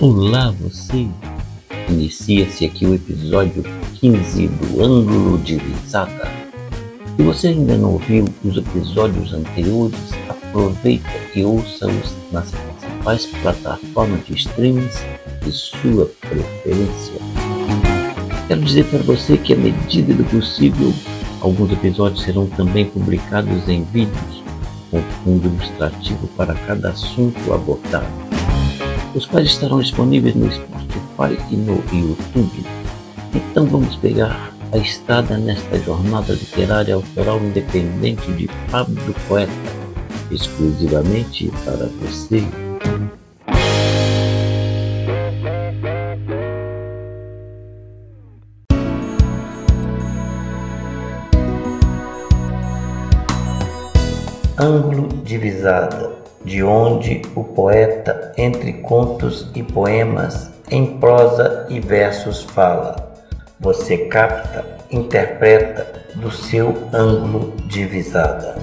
Olá, você! Inicia-se aqui o episódio 15 do Ângulo de Visada. Se você ainda não ouviu os episódios anteriores, aproveita e ouça-os nas principais plataformas de streams de sua preferência. Quero dizer para você que, à medida do possível, alguns episódios serão também publicados em vídeos, com fundo ilustrativo para cada assunto abordado os quais estarão disponíveis no Spotify e no YouTube. Então vamos pegar a estrada nesta jornada literária autoral independente de Pablo Poeta, exclusivamente para você. Ângulo de visada de onde o poeta, entre contos e poemas, em prosa e versos fala. Você capta, interpreta do seu ângulo de visada.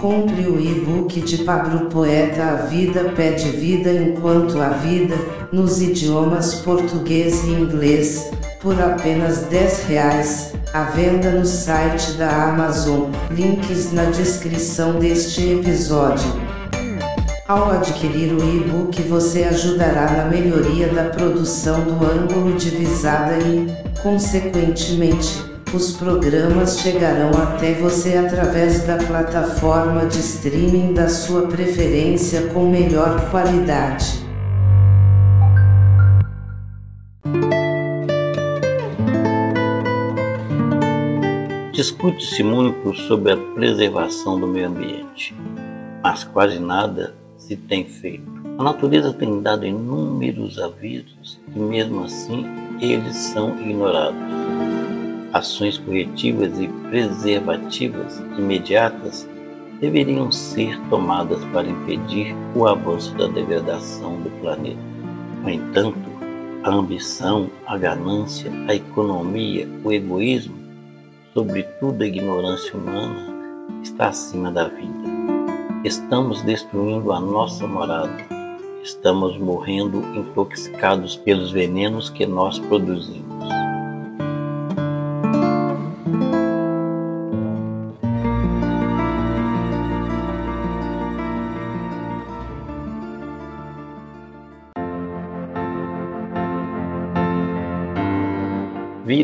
Compre o e-book de Pablo Poeta A Vida Pede Vida Enquanto a Vida, nos idiomas português e inglês, por apenas 10 reais, à venda no site da Amazon, links na descrição deste episódio. Ao adquirir o e-book você ajudará na melhoria da produção do ângulo de visada e, consequentemente, os programas chegarão até você através da plataforma de streaming da sua preferência com melhor qualidade. Discute-se muito sobre a preservação do meio ambiente, mas quase nada se tem feito. A natureza tem dado inúmeros avisos e, mesmo assim, eles são ignorados ações corretivas e preservativas imediatas deveriam ser tomadas para impedir o avanço da degradação do planeta. No entanto, a ambição, a ganância, a economia, o egoísmo, sobretudo a ignorância humana, está acima da vida. Estamos destruindo a nossa morada. Estamos morrendo intoxicados pelos venenos que nós produzimos.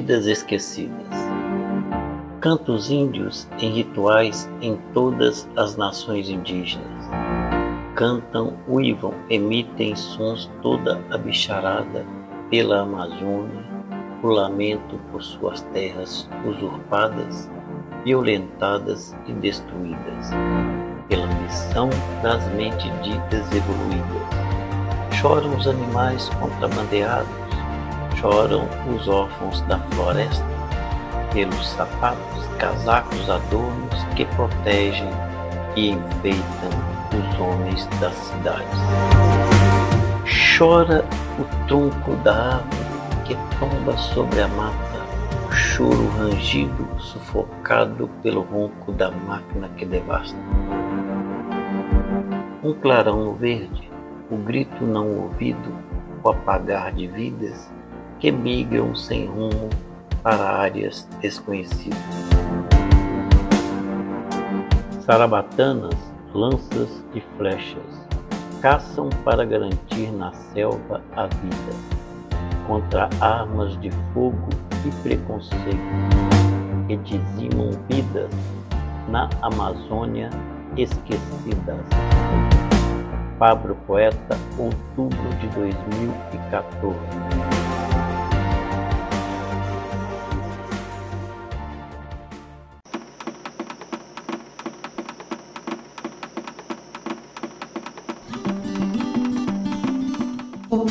Vidas esquecidas. Cantos índios em rituais em todas as nações indígenas. Cantam, uivam, emitem sons toda a bicharada pela Amazônia, o lamento por suas terras usurpadas, violentadas e destruídas, pela missão das mentes ditas evoluídas. Choram os animais contrabandeados, choram os órfãos da floresta, pelos sapatos, casacos, adornos que protegem e enfeitam os homens das cidades. Chora o tronco da árvore que tomba sobre a mata, o choro rangido, sufocado pelo ronco da máquina que devasta. Um clarão verde, o grito não ouvido, o apagar de vidas que migram sem rumo para áreas desconhecidas. Sarabatanas, lanças e flechas caçam para garantir na selva a vida, contra armas de fogo e preconceito que dizimam vidas na Amazônia esquecidas. Pablo Poeta, outubro de 2014.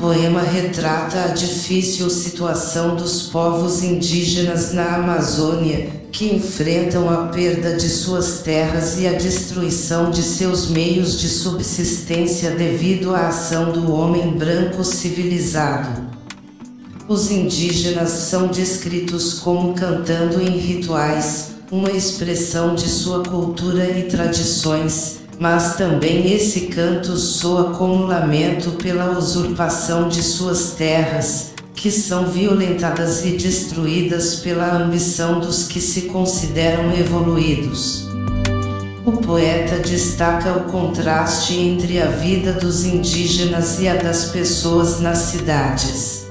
Poema retrata a difícil situação dos povos indígenas na Amazônia, que enfrentam a perda de suas terras e a destruição de seus meios de subsistência devido à ação do homem branco civilizado. Os indígenas são descritos como cantando em rituais, uma expressão de sua cultura e tradições, mas também esse canto soa como lamento pela usurpação de suas terras, que são violentadas e destruídas pela ambição dos que se consideram evoluídos. O poeta destaca o contraste entre a vida dos indígenas e a das pessoas nas cidades.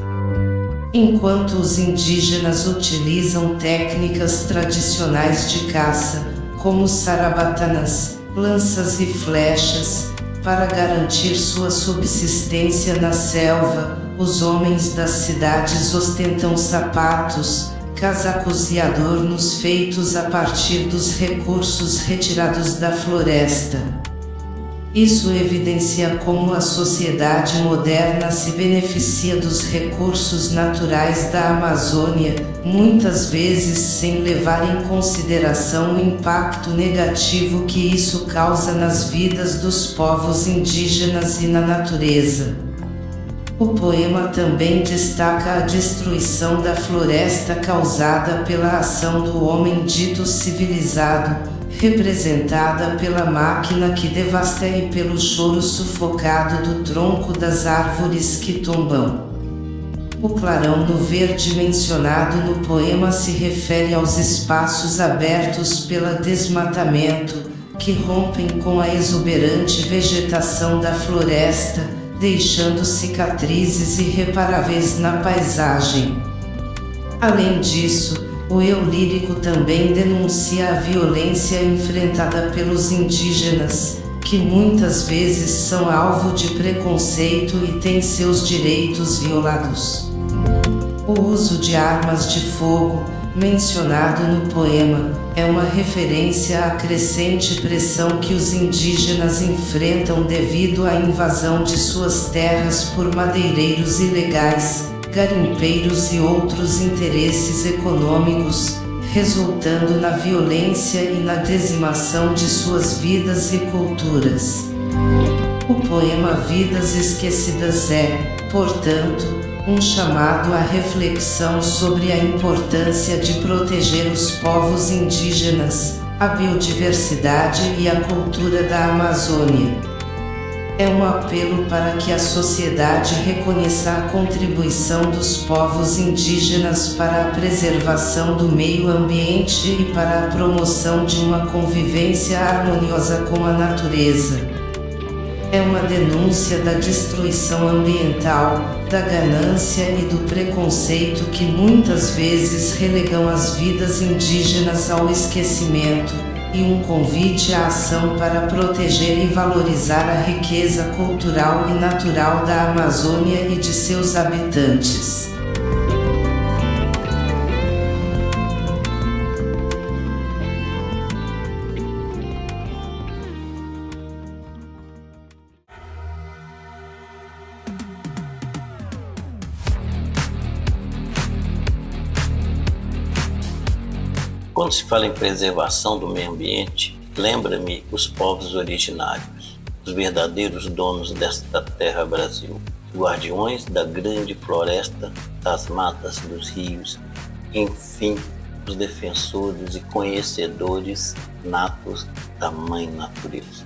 Enquanto os indígenas utilizam técnicas tradicionais de caça, como sarabatanas, lanças e flechas, para garantir sua subsistência na selva, os homens das cidades ostentam sapatos, casacos e adornos feitos a partir dos recursos retirados da floresta. Isso evidencia como a sociedade moderna se beneficia dos recursos naturais da Amazônia, muitas vezes sem levar em consideração o impacto negativo que isso causa nas vidas dos povos indígenas e na natureza. O poema também destaca a destruição da floresta causada pela ação do homem dito civilizado, representada pela máquina que devasta e pelo choro sufocado do tronco das árvores que tombam. O clarão no verde mencionado no poema se refere aos espaços abertos pelo desmatamento, que rompem com a exuberante vegetação da floresta, deixando cicatrizes irreparáveis na paisagem. Além disso, o eu lírico também denuncia a violência enfrentada pelos indígenas, que muitas vezes são alvo de preconceito e têm seus direitos violados. O uso de armas de fogo, mencionado no poema, é uma referência à crescente pressão que os indígenas enfrentam devido à invasão de suas terras por madeireiros ilegais garimpeiros e outros interesses econômicos, resultando na violência e na dizimação de suas vidas e culturas. O poema Vidas Esquecidas é, portanto, um chamado à reflexão sobre a importância de proteger os povos indígenas, a biodiversidade e a cultura da Amazônia é um apelo para que a sociedade reconheça a contribuição dos povos indígenas para a preservação do meio ambiente e para a promoção de uma convivência harmoniosa com a natureza. É uma denúncia da destruição ambiental, da ganância e do preconceito que muitas vezes relegam as vidas indígenas ao esquecimento e um convite à ação para proteger e valorizar a riqueza cultural e natural da Amazônia e de seus habitantes. Se fala em preservação do meio ambiente, lembra-me os povos originários, os verdadeiros donos desta terra Brasil, guardiões da grande floresta, das matas, dos rios, enfim, os defensores e conhecedores natos da Mãe Natureza.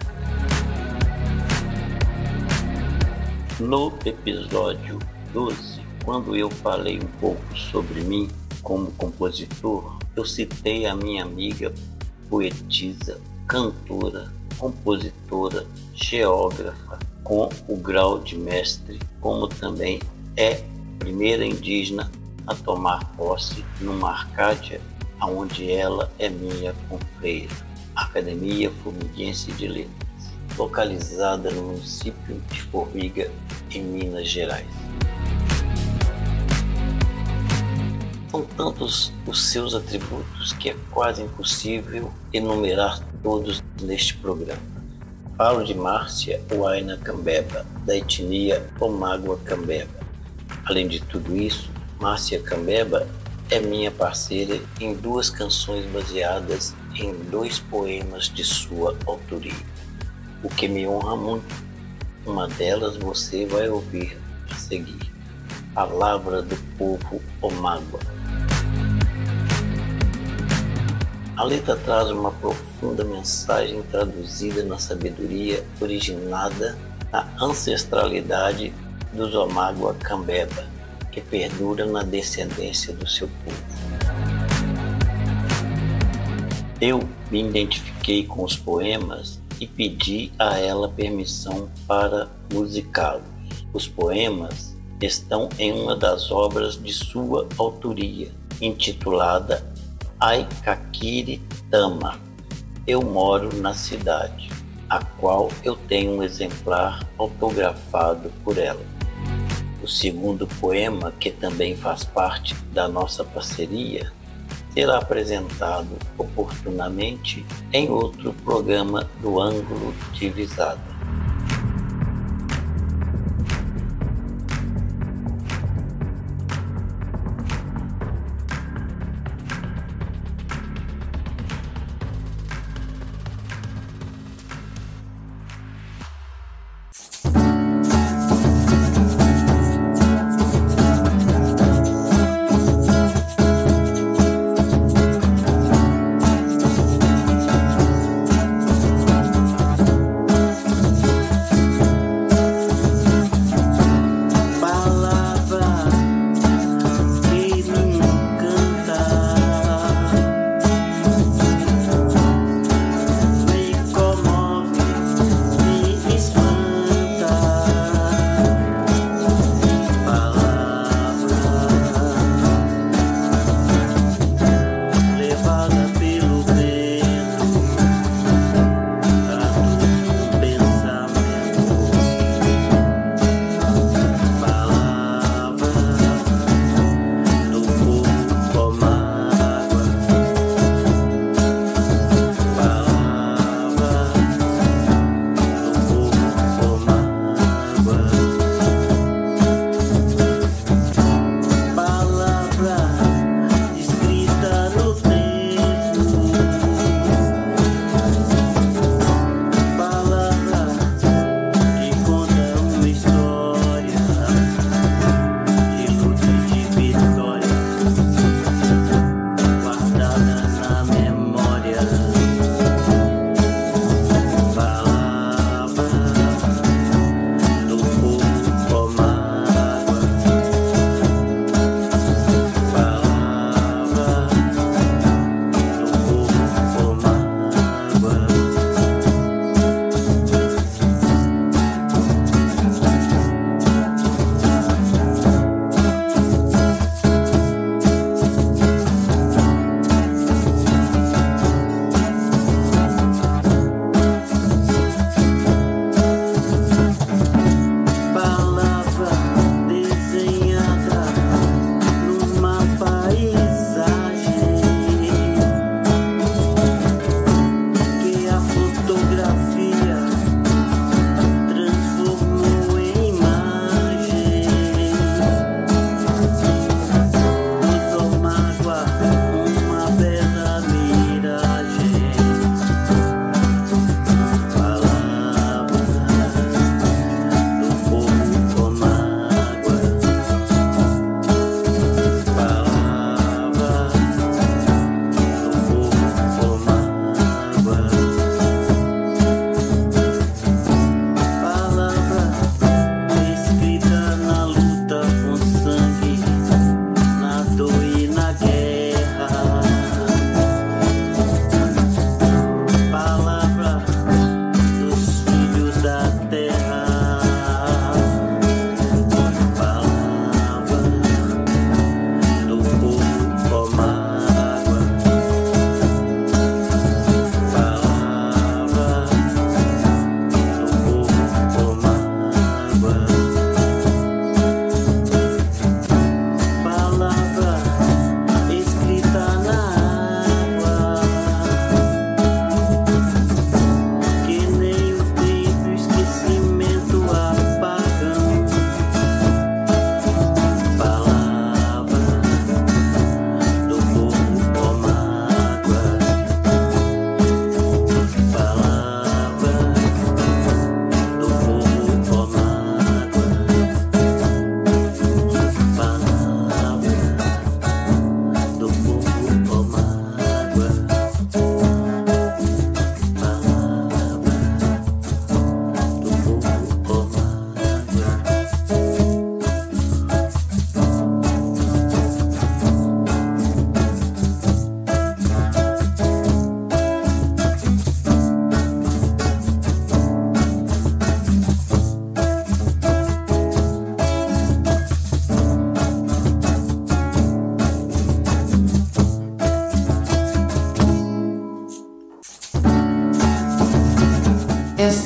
No episódio 12, quando eu falei um pouco sobre mim como compositor, eu citei a minha amiga poetisa, cantora, compositora, geógrafa com o grau de mestre, como também é primeira indígena a tomar posse numa Arcádia, onde ela é minha confreira, Academia Formiguense de Letras, localizada no município de Formiga, em Minas Gerais. São tantos os seus atributos que é quase impossível enumerar todos neste programa. Falo de Márcia Huayna Cambeba, da etnia Omágua Cambeba. Além de tudo isso, Márcia Cambeba é minha parceira em duas canções baseadas em dois poemas de sua autoria, o que me honra muito. Uma delas você vai ouvir a seguir. palavra do povo Omágua. A letra traz uma profunda mensagem traduzida na sabedoria originada na ancestralidade dos Omágua Cambeba, que perdura na descendência do seu povo. Eu me identifiquei com os poemas e pedi a ela permissão para musicá-los. Os poemas estão em uma das obras de sua autoria, intitulada Aikakiri Tama. Eu moro na cidade, a qual eu tenho um exemplar autografado por ela. O segundo poema, que também faz parte da nossa parceria, será apresentado oportunamente em outro programa do ângulo de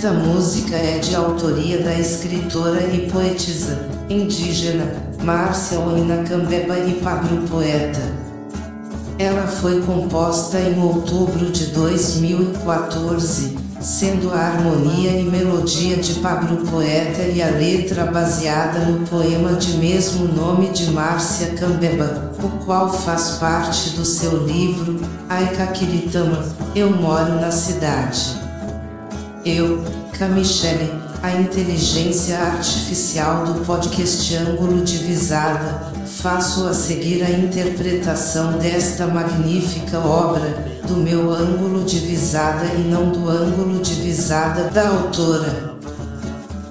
Esta música é de autoria da escritora e poetisa indígena Márcia Oinacambeba e Pablo Poeta. Ela foi composta em outubro de 2014, sendo a harmonia e melodia de Pablo Poeta e a letra baseada no poema de mesmo nome de Márcia Cambeba, o qual faz parte do seu livro Aikakiritama, Eu Moro na Cidade. Eu, Camichele, a inteligência artificial do podcast Ângulo de Visada, faço a seguir a interpretação desta magnífica obra, do meu ângulo de visada e não do ângulo de visada da autora.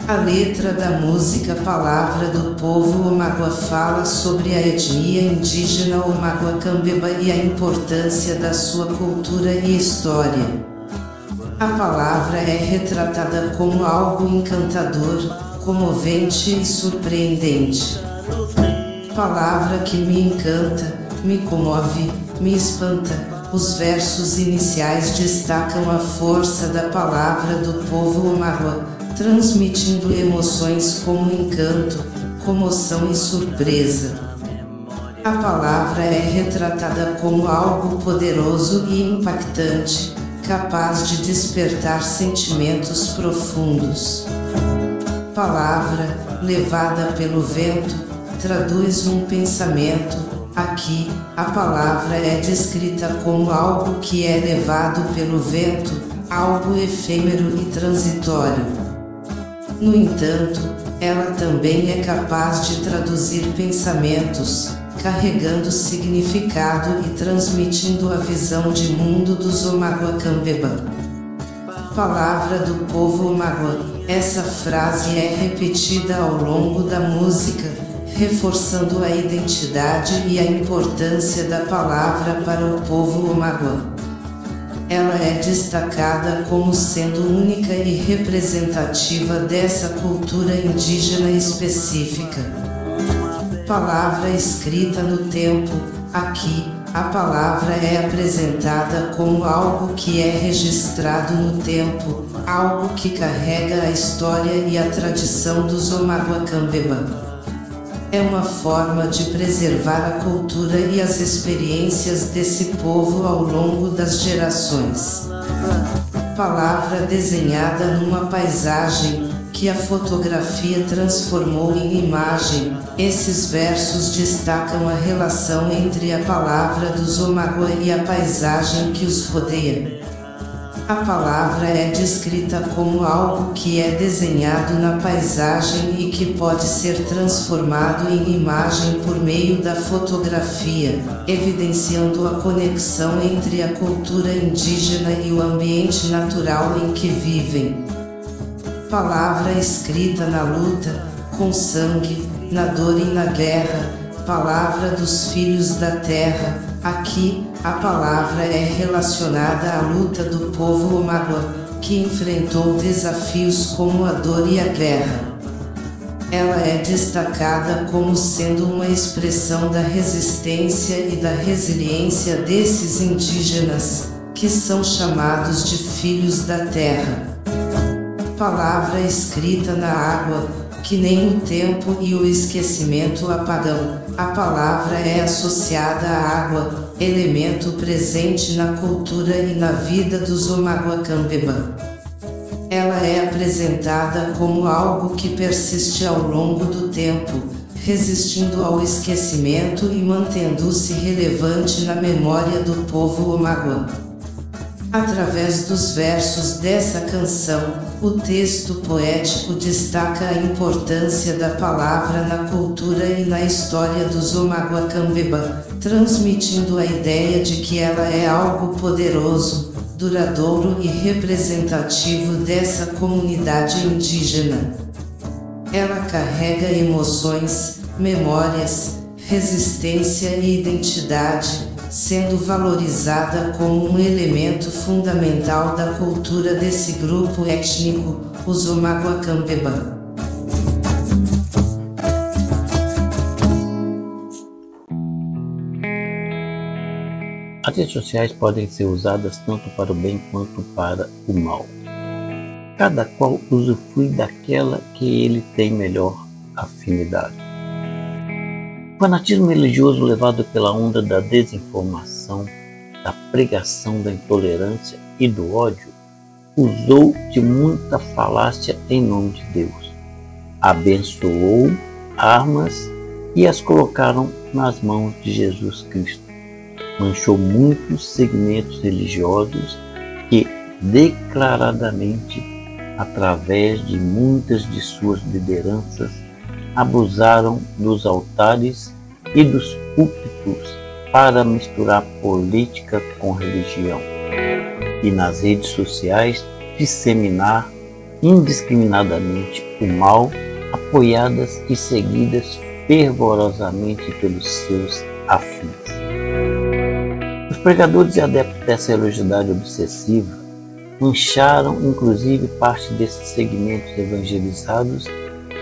A letra da música Palavra do Povo Omagua fala sobre a etnia indígena Omagua Cambeba e a importância da sua cultura e história. A palavra é retratada como algo encantador, comovente e surpreendente. Palavra que me encanta, me comove, me espanta. Os versos iniciais destacam a força da palavra do povo Omarua, transmitindo emoções como encanto, comoção e surpresa. A palavra é retratada como algo poderoso e impactante, capaz de despertar sentimentos profundos. Palavra, levada pelo vento, traduz um pensamento. Aqui, a palavra é descrita como algo que é levado pelo vento, algo efêmero e transitório. No entanto, ela também é capaz de traduzir pensamentos, carregando significado e transmitindo a visão de mundo dos Omaguacambeba. Palavra do povo Omagua. Essa frase é repetida ao longo da música, reforçando a identidade e a importância da palavra para o povo Omagua. Ela é destacada como sendo única e representativa dessa cultura indígena específica palavra escrita no tempo, aqui, a palavra é apresentada como algo que é registrado no tempo, algo que carrega a história e a tradição dos Omaguacambeba. É uma forma de preservar a cultura e as experiências desse povo ao longo das gerações. Palavra desenhada numa paisagem, que a fotografia transformou em imagem, esses versos destacam a relação entre a palavra do Zomagua e a paisagem que os rodeia. A palavra é descrita como algo que é desenhado na paisagem e que pode ser transformado em imagem por meio da fotografia, evidenciando a conexão entre a cultura indígena e o ambiente natural em que vivem palavra escrita na luta, com sangue, na dor e na guerra, palavra dos filhos da terra. Aqui, a palavra é relacionada à luta do povo Omagua, que enfrentou desafios como a dor e a guerra. Ela é destacada como sendo uma expressão da resistência e da resiliência desses indígenas, que são chamados de filhos da terra palavra escrita na água, que nem o tempo e o esquecimento apagam. A palavra é associada à água, elemento presente na cultura e na vida dos Omaguacambeba. Ela é apresentada como algo que persiste ao longo do tempo, resistindo ao esquecimento e mantendo-se relevante na memória do povo Omagua. Através dos versos dessa canção, o texto poético destaca a importância da palavra na cultura e na história dos Omaguacambeba, transmitindo a ideia de que ela é algo poderoso, duradouro e representativo dessa comunidade indígena. Ela carrega emoções, memórias, resistência e identidade sendo valorizada como um elemento fundamental da cultura desse grupo étnico, os Omaguacambeba. As redes sociais podem ser usadas tanto para o bem quanto para o mal. cada qual usufrui daquela que ele tem melhor afinidade. Fanatismo religioso levado pela onda da desinformação, da pregação da intolerância e do ódio usou de muita falácia em nome de Deus. Abençoou armas e as colocaram nas mãos de Jesus Cristo. Manchou muitos segmentos religiosos que declaradamente, através de muitas de suas lideranças, abusaram dos altares e dos púlpitos para misturar política com religião e nas redes sociais disseminar indiscriminadamente o mal, apoiadas e seguidas fervorosamente pelos seus afins. Os pregadores e adeptos dessa religiosidade obsessiva mancharam inclusive parte desses segmentos evangelizados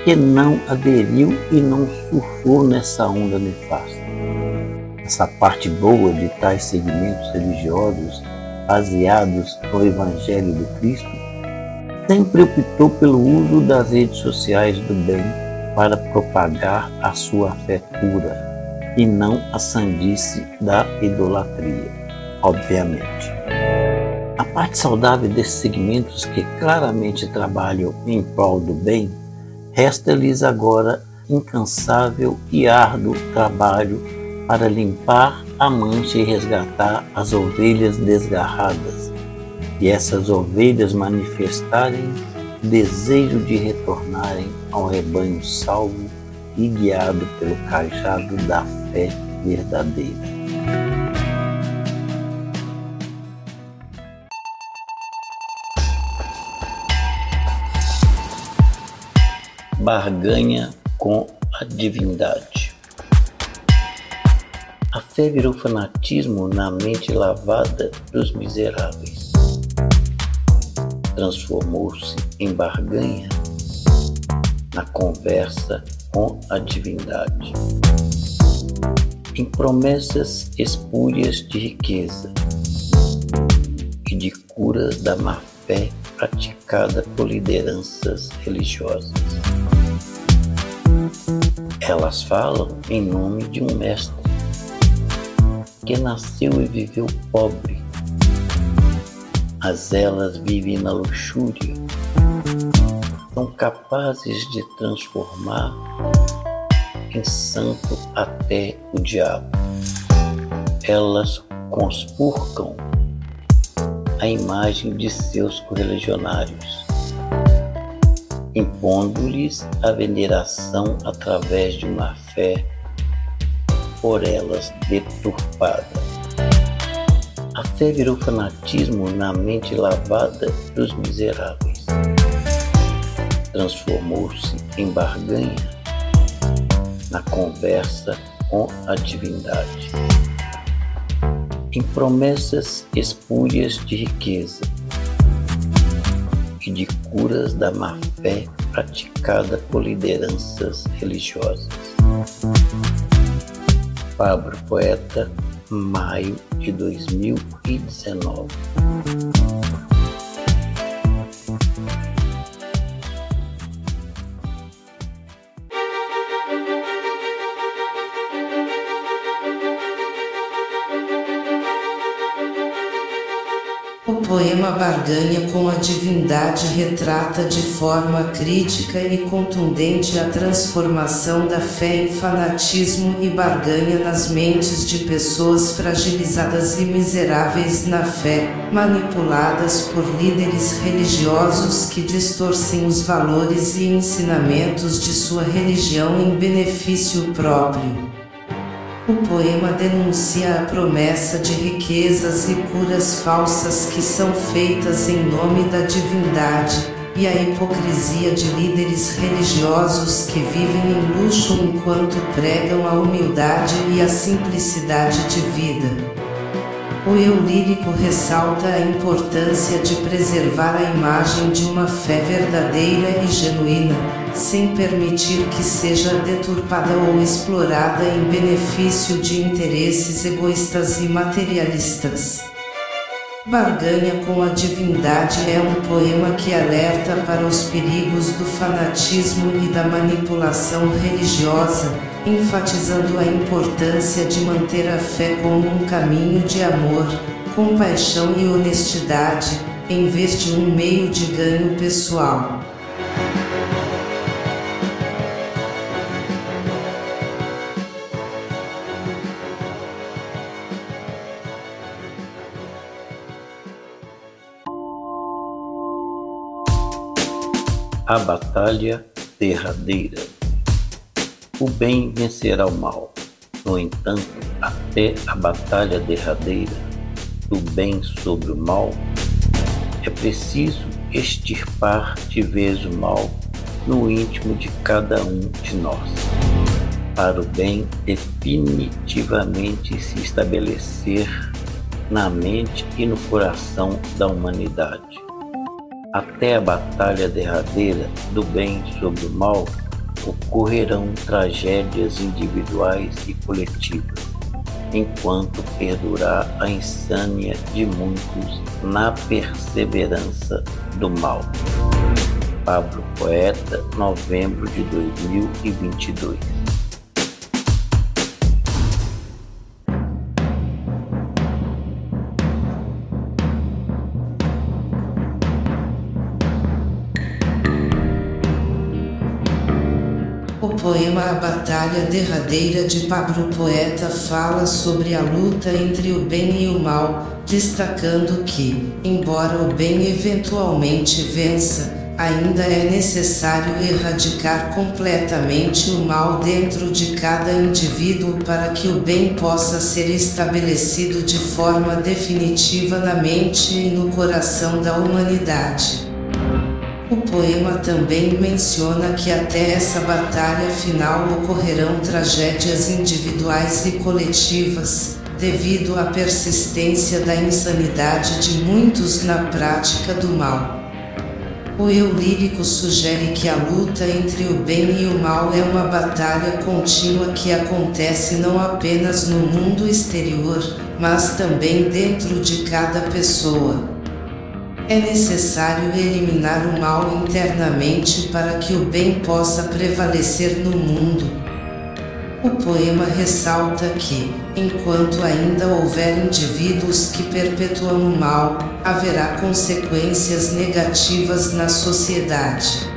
que não aderiu e não surfou nessa onda nefasta. Essa parte boa de tais segmentos religiosos baseados no Evangelho do Cristo sempre optou pelo uso das redes sociais do bem para propagar a sua fé pura e não a sandice da idolatria, obviamente. A parte saudável desses segmentos que claramente trabalham em prol do bem, resta-lhes agora incansável e árduo trabalho para limpar a mancha e resgatar as ovelhas desgarradas, e essas ovelhas manifestarem desejo de retornarem ao rebanho salvo e guiado pelo cajado da fé verdadeira. Barganha com a divindade. A fé virou fanatismo na mente lavada dos miseráveis transformou-se em barganha na conversa com a divindade, em promessas espúrias de riqueza e de curas da má fé praticada por lideranças religiosas. Elas falam em nome de um mestre que nasceu e viveu pobre. Mas elas vivem na luxúria, são capazes de transformar em santo até o diabo. Elas conspurcam a imagem de seus correligionários, impondo-lhes a veneração através de uma fé por elas deturpada. A fé virou fanatismo na mente lavada dos miseráveis. Transformou-se em barganha na conversa com a divindade. Em promessas espúrias de riqueza de curas da má fé praticada por lideranças religiosas. Pablo Poeta maio de 2019. Barganha com a Divindade retrata de forma crítica e contundente a transformação da fé em fanatismo e barganha nas mentes de pessoas fragilizadas e miseráveis na fé, manipuladas por líderes religiosos que distorcem os valores e ensinamentos de sua religião em benefício próprio. O poema denuncia a promessa de riquezas e curas falsas que são feitas em nome da divindade, e a hipocrisia de líderes religiosos que vivem em luxo enquanto pregam a humildade e a simplicidade de vida. O eu lírico ressalta a importância de preservar a imagem de uma fé verdadeira e genuína, sem permitir que seja deturpada ou explorada em benefício de interesses egoístas e materialistas. Barganha com a Divindade é um poema que alerta para os perigos do fanatismo e da manipulação religiosa, enfatizando a importância de manter a fé como um caminho de amor, compaixão e honestidade, em vez de um meio de ganho pessoal. A batalha derradeira. O bem vencerá o mal. No entanto, até a batalha derradeira do bem sobre o mal, é preciso extirpar de vez o mal no íntimo de cada um de nós, para o bem definitivamente se estabelecer na mente e no coração da humanidade. Até a batalha derradeira do bem sobre o mal, ocorrerão tragédias individuais e coletivas, enquanto perdurar a insânia de muitos na perseverança do mal. Pablo Poeta, novembro de 2022 Batalha Derradeira de Pablo Poeta fala sobre a luta entre o bem e o mal, destacando que, embora o bem eventualmente vença, ainda é necessário erradicar completamente o mal dentro de cada indivíduo para que o bem possa ser estabelecido de forma definitiva na mente e no coração da humanidade. O poema também menciona que até essa batalha final ocorrerão tragédias individuais e coletivas, devido à persistência da insanidade de muitos na prática do mal. O eu lírico sugere que a luta entre o bem e o mal é uma batalha contínua que acontece não apenas no mundo exterior, mas também dentro de cada pessoa. É necessário eliminar o mal internamente para que o bem possa prevalecer no mundo. O poema ressalta que, enquanto ainda houver indivíduos que perpetuam o mal, haverá consequências negativas na sociedade.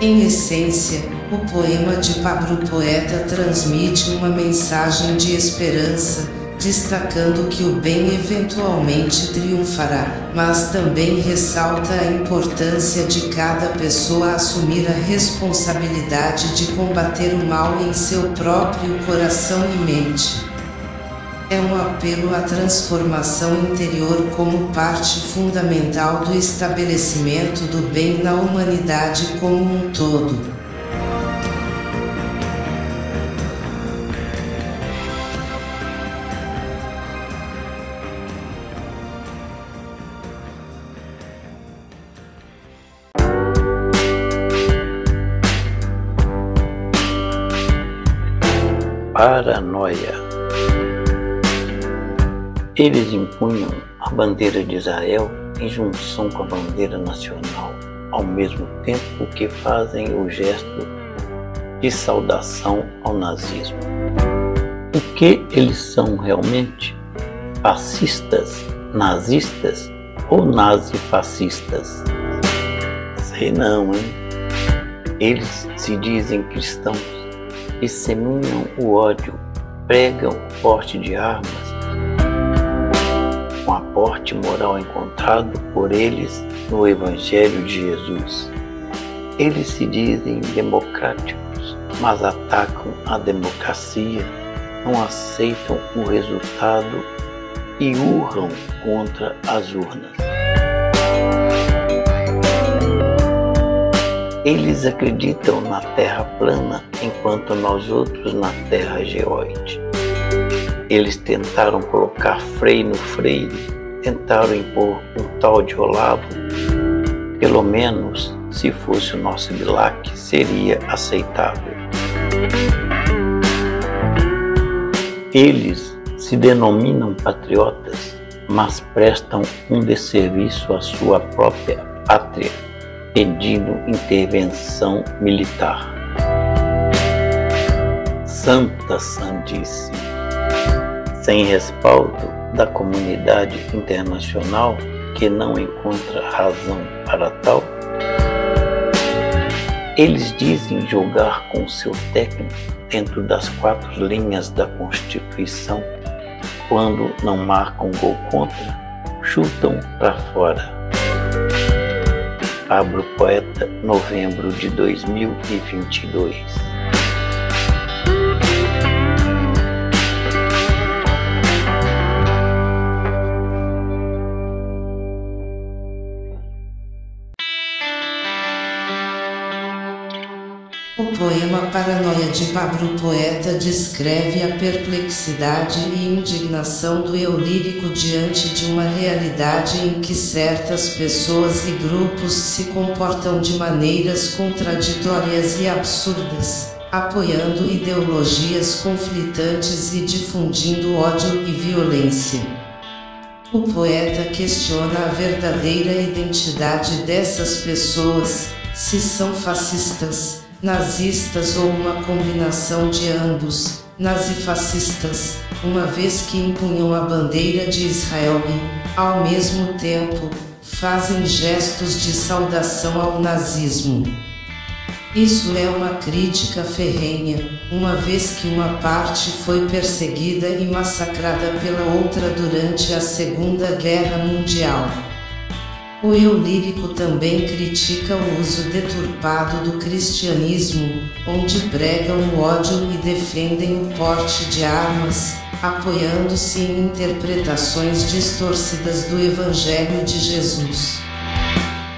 Em essência, o poema de Pablo Poeta transmite uma mensagem de esperança, destacando que o bem eventualmente triunfará, mas também ressalta a importância de cada pessoa assumir a responsabilidade de combater o mal em seu próprio coração e mente. É um apelo à transformação interior como parte fundamental do estabelecimento do bem na humanidade como um todo. Paranoia. Eles impunham a bandeira de Israel em junção com a bandeira nacional, ao mesmo tempo que fazem o gesto de saudação ao nazismo. O que eles são realmente? Fascistas, nazistas ou nazifascistas? Sei não, hein? Eles se dizem cristãos disseminam o ódio, pregam o porte de armas, com aporte moral encontrado por eles no Evangelho de Jesus. Eles se dizem democráticos, mas atacam a democracia, não aceitam o resultado e urram contra as urnas. Eles acreditam na Terra plana, enquanto nós outros na Terra geoide. Eles tentaram colocar freio no freio, tentaram impor um tal de Olavo. Pelo menos, se fosse o nosso Bilac, seria aceitável. Eles se denominam patriotas, mas prestam um desserviço à sua própria pátria, pedindo intervenção militar. Santa Sandice, sem respaldo da comunidade internacional que não encontra razão para tal, eles dizem jogar com seu técnico dentro das quatro linhas da Constituição. Quando não marcam gol contra, chutam para fora. Pablo Poeta, novembro de 2022. Paranoia de Pablo Poeta descreve a perplexidade e indignação do eu lírico diante de uma realidade em que certas pessoas e grupos se comportam de maneiras contraditórias e absurdas, apoiando ideologias conflitantes e difundindo ódio e violência. O poeta questiona a verdadeira identidade dessas pessoas, se são fascistas nazistas ou uma combinação de ambos, nazifascistas, uma vez que empunham a bandeira de Israel e, ao mesmo tempo, fazem gestos de saudação ao nazismo. Isso é uma crítica ferrenha, uma vez que uma parte foi perseguida e massacrada pela outra durante a Segunda Guerra Mundial. O eu lírico também critica o uso deturpado do cristianismo, onde pregam o ódio e defendem o porte de armas, apoiando-se em interpretações distorcidas do Evangelho de Jesus.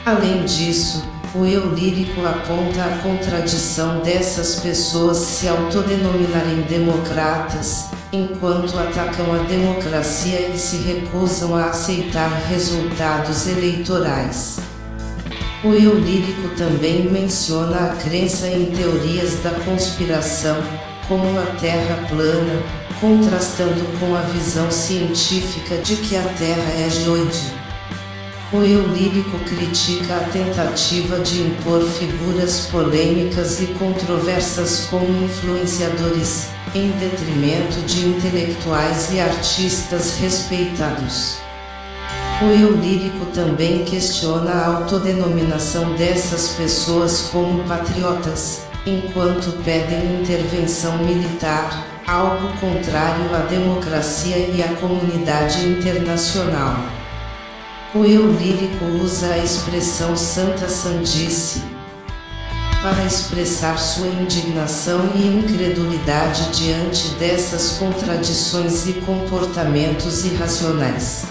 Além disso, o eu lírico aponta a contradição dessas pessoas se autodenominarem democratas, enquanto atacam a democracia e se recusam a aceitar resultados eleitorais. O eu lírico também menciona a crença em teorias da conspiração, como a Terra plana, contrastando com a visão científica de que a Terra é geoide. O eu lírico critica a tentativa de impor figuras polêmicas e controversas como influenciadores, em detrimento de intelectuais e artistas respeitados. O eu lírico também questiona a autodenominação dessas pessoas como patriotas, enquanto pedem intervenção militar, algo contrário à democracia e à comunidade internacional. O eu lírico usa a expressão Santa Sandice, para expressar sua indignação e incredulidade diante dessas contradições e comportamentos irracionais.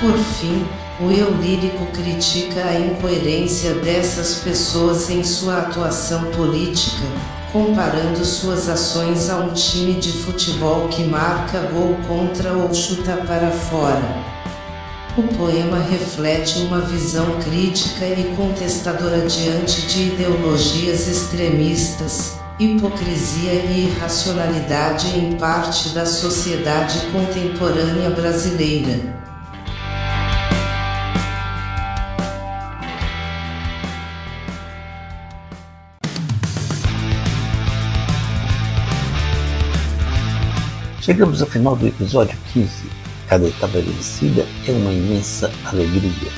Por fim, o eu lírico critica a incoerência dessas pessoas em sua atuação política, comparando suas ações a um time de futebol que marca gol contra ou chuta para fora. O poema reflete uma visão crítica e contestadora diante de ideologias extremistas, hipocrisia e irracionalidade em parte da sociedade contemporânea brasileira. Chegamos ao final do episódio 15 Cada etapa vencida é uma imensa alegria.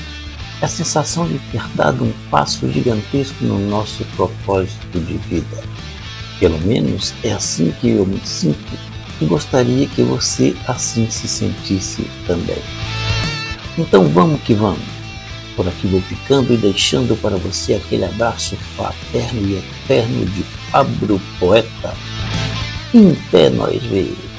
É a sensação de ter dado um passo gigantesco no nosso propósito de vida. Pelo menos é assim que eu me sinto e gostaria que você assim se sentisse também. Então vamos que vamos. Por aqui vou ficando e deixando para você aquele abraço paterno e eterno de Pablo Poeta. Em pé nós veio.